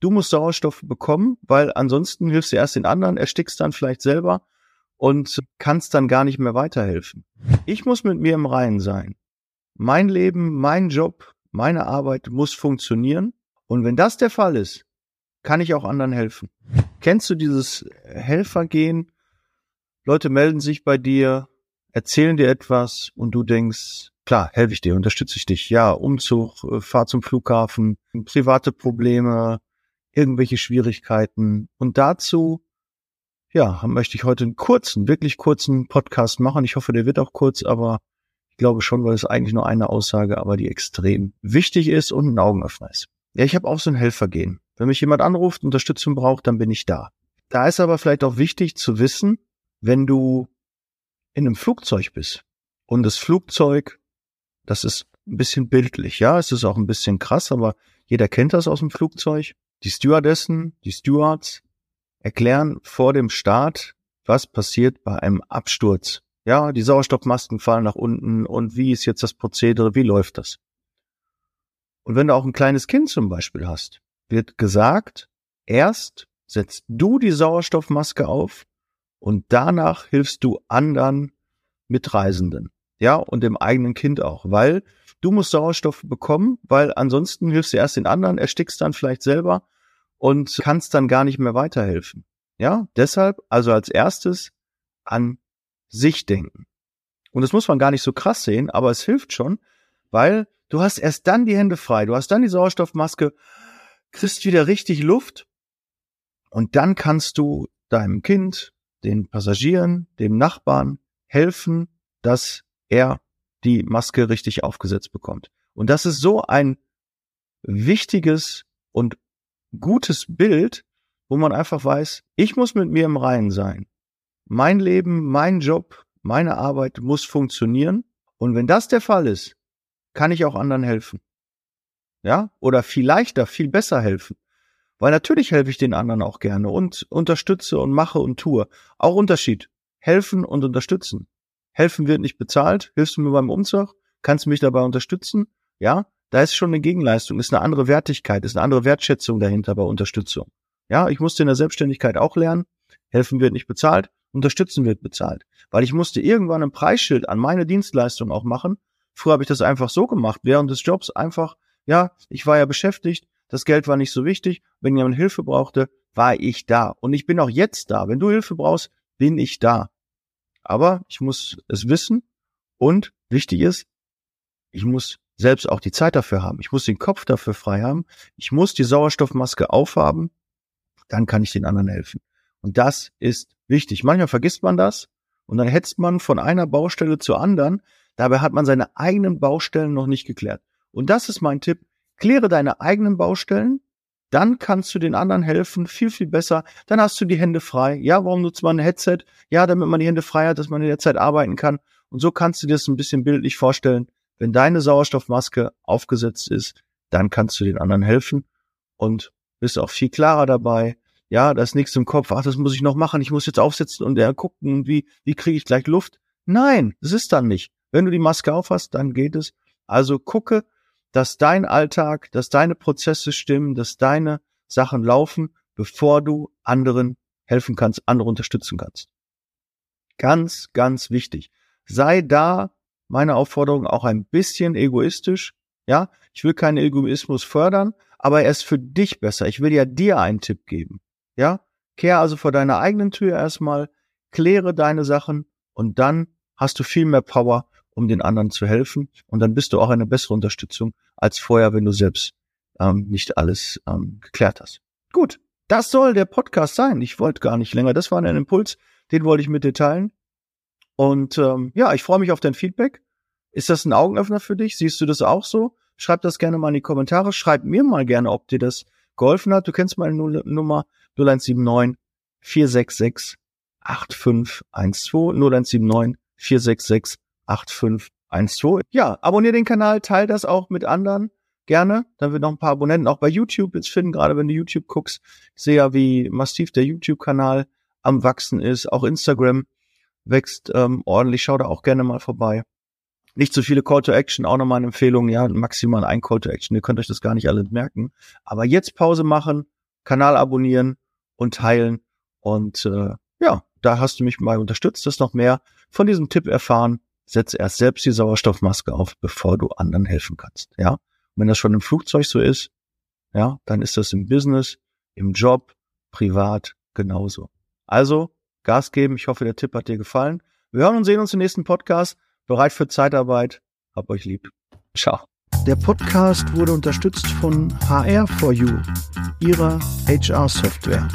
du musst Sauerstoff bekommen, weil ansonsten hilfst du erst den anderen, erstickst dann vielleicht selber und kannst dann gar nicht mehr weiterhelfen. Ich muss mit mir im Reinen sein. Mein Leben, mein Job, meine Arbeit muss funktionieren. Und wenn das der Fall ist, kann ich auch anderen helfen. Kennst du dieses Helfergehen? Leute melden sich bei dir, erzählen dir etwas und du denkst, klar, helfe ich dir, unterstütze ich dich. Ja, Umzug, äh, Fahr zum Flughafen, private Probleme, irgendwelche Schwierigkeiten. Und dazu, ja, möchte ich heute einen kurzen, wirklich kurzen Podcast machen. Ich hoffe, der wird auch kurz, aber ich glaube schon, weil es eigentlich nur eine Aussage, aber die extrem wichtig ist und ein Augenöffner ist. Ja, ich habe auch so ein Helfergehen. Wenn mich jemand anruft, Unterstützung braucht, dann bin ich da. Da ist aber vielleicht auch wichtig zu wissen, wenn du in einem Flugzeug bist und das Flugzeug, das ist ein bisschen bildlich, ja, es ist auch ein bisschen krass, aber jeder kennt das aus dem Flugzeug. Die Stewardessen, die Stewards erklären vor dem Start, was passiert bei einem Absturz. Ja, die Sauerstoffmasken fallen nach unten und wie ist jetzt das Prozedere, wie läuft das? Und wenn du auch ein kleines Kind zum Beispiel hast, wird gesagt, erst setzt du die Sauerstoffmaske auf und danach hilfst du anderen Mitreisenden. Ja, und dem eigenen Kind auch, weil du musst Sauerstoff bekommen, weil ansonsten hilfst du erst den anderen, erstickst dann vielleicht selber und kannst dann gar nicht mehr weiterhelfen. Ja, deshalb also als erstes an sich denken. Und das muss man gar nicht so krass sehen, aber es hilft schon, weil du hast erst dann die Hände frei, du hast dann die Sauerstoffmaske, kriegst wieder richtig Luft und dann kannst du deinem Kind, den Passagieren, dem Nachbarn helfen, dass er die Maske richtig aufgesetzt bekommt. Und das ist so ein wichtiges und gutes Bild, wo man einfach weiß, ich muss mit mir im Reinen sein. Mein Leben, mein Job, meine Arbeit muss funktionieren. Und wenn das der Fall ist, kann ich auch anderen helfen. Ja? Oder viel leichter, viel besser helfen. Weil natürlich helfe ich den anderen auch gerne und unterstütze und mache und tue. Auch Unterschied. Helfen und unterstützen. Helfen wird nicht bezahlt. Hilfst du mir beim Umzug? Kannst du mich dabei unterstützen? Ja? Da ist schon eine Gegenleistung, ist eine andere Wertigkeit, ist eine andere Wertschätzung dahinter bei Unterstützung. Ja, ich musste in der Selbstständigkeit auch lernen. Helfen wird nicht bezahlt, unterstützen wird bezahlt. Weil ich musste irgendwann ein Preisschild an meine Dienstleistung auch machen. Früher habe ich das einfach so gemacht, während des Jobs einfach, ja, ich war ja beschäftigt, das Geld war nicht so wichtig. Wenn jemand Hilfe brauchte, war ich da. Und ich bin auch jetzt da. Wenn du Hilfe brauchst, bin ich da. Aber ich muss es wissen und wichtig ist, ich muss selbst auch die Zeit dafür haben. Ich muss den Kopf dafür frei haben. Ich muss die Sauerstoffmaske aufhaben. Dann kann ich den anderen helfen. Und das ist wichtig. Manchmal vergisst man das und dann hetzt man von einer Baustelle zur anderen. Dabei hat man seine eigenen Baustellen noch nicht geklärt. Und das ist mein Tipp. Kläre deine eigenen Baustellen. Dann kannst du den anderen helfen, viel, viel besser. Dann hast du die Hände frei. Ja, warum nutzt man ein Headset? Ja, damit man die Hände frei hat, dass man in der Zeit arbeiten kann. Und so kannst du dir das ein bisschen bildlich vorstellen. Wenn deine Sauerstoffmaske aufgesetzt ist, dann kannst du den anderen helfen und bist auch viel klarer dabei. Ja, da ist nichts im Kopf. Ach, das muss ich noch machen. Ich muss jetzt aufsetzen und er gucken, wie, wie kriege ich gleich Luft? Nein, das ist dann nicht. Wenn du die Maske aufhast, dann geht es. Also gucke, dass dein Alltag, dass deine Prozesse stimmen, dass deine Sachen laufen, bevor du anderen helfen kannst, andere unterstützen kannst. Ganz, ganz wichtig. Sei da meine Aufforderung auch ein bisschen egoistisch. Ja, ich will keinen Egoismus fördern, aber er ist für dich besser. Ich will ja dir einen Tipp geben. Ja, kehr also vor deiner eigenen Tür erstmal, kläre deine Sachen und dann hast du viel mehr Power, um den anderen zu helfen. Und dann bist du auch eine bessere Unterstützung als vorher, wenn du selbst ähm, nicht alles ähm, geklärt hast. Gut, das soll der Podcast sein. Ich wollte gar nicht länger. Das war ein Impuls, den wollte ich mit dir teilen. Und ähm, ja, ich freue mich auf dein Feedback. Ist das ein Augenöffner für dich? Siehst du das auch so? Schreib das gerne mal in die Kommentare. Schreib mir mal gerne, ob dir das geholfen hat. Du kennst meine Nummer 0179 466 8512 0179 466 8512. Ja, abonniere den Kanal, teile das auch mit anderen gerne. Dann wird noch ein paar Abonnenten auch bei YouTube jetzt finden, gerade wenn du YouTube guckst. Ich sehe ja, wie massiv der YouTube-Kanal am wachsen ist. Auch Instagram wächst ähm, ordentlich. Schau da auch gerne mal vorbei. Nicht zu viele Call to Action, auch nochmal eine Empfehlung, ja, maximal ein Call to Action. Ihr könnt euch das gar nicht alle merken. Aber jetzt Pause machen Kanal abonnieren und teilen. Und äh, ja, da hast du mich mal unterstützt, dass noch mehr von diesem Tipp erfahren. Setz erst selbst die Sauerstoffmaske auf, bevor du anderen helfen kannst. Ja, und wenn das schon im Flugzeug so ist, ja, dann ist das im Business, im Job, privat genauso. Also Gas geben. Ich hoffe, der Tipp hat dir gefallen. Wir hören und sehen uns im nächsten Podcast. Bereit für Zeitarbeit. Hab euch lieb. Ciao. Der Podcast wurde unterstützt von HR4U, ihrer HR-Software.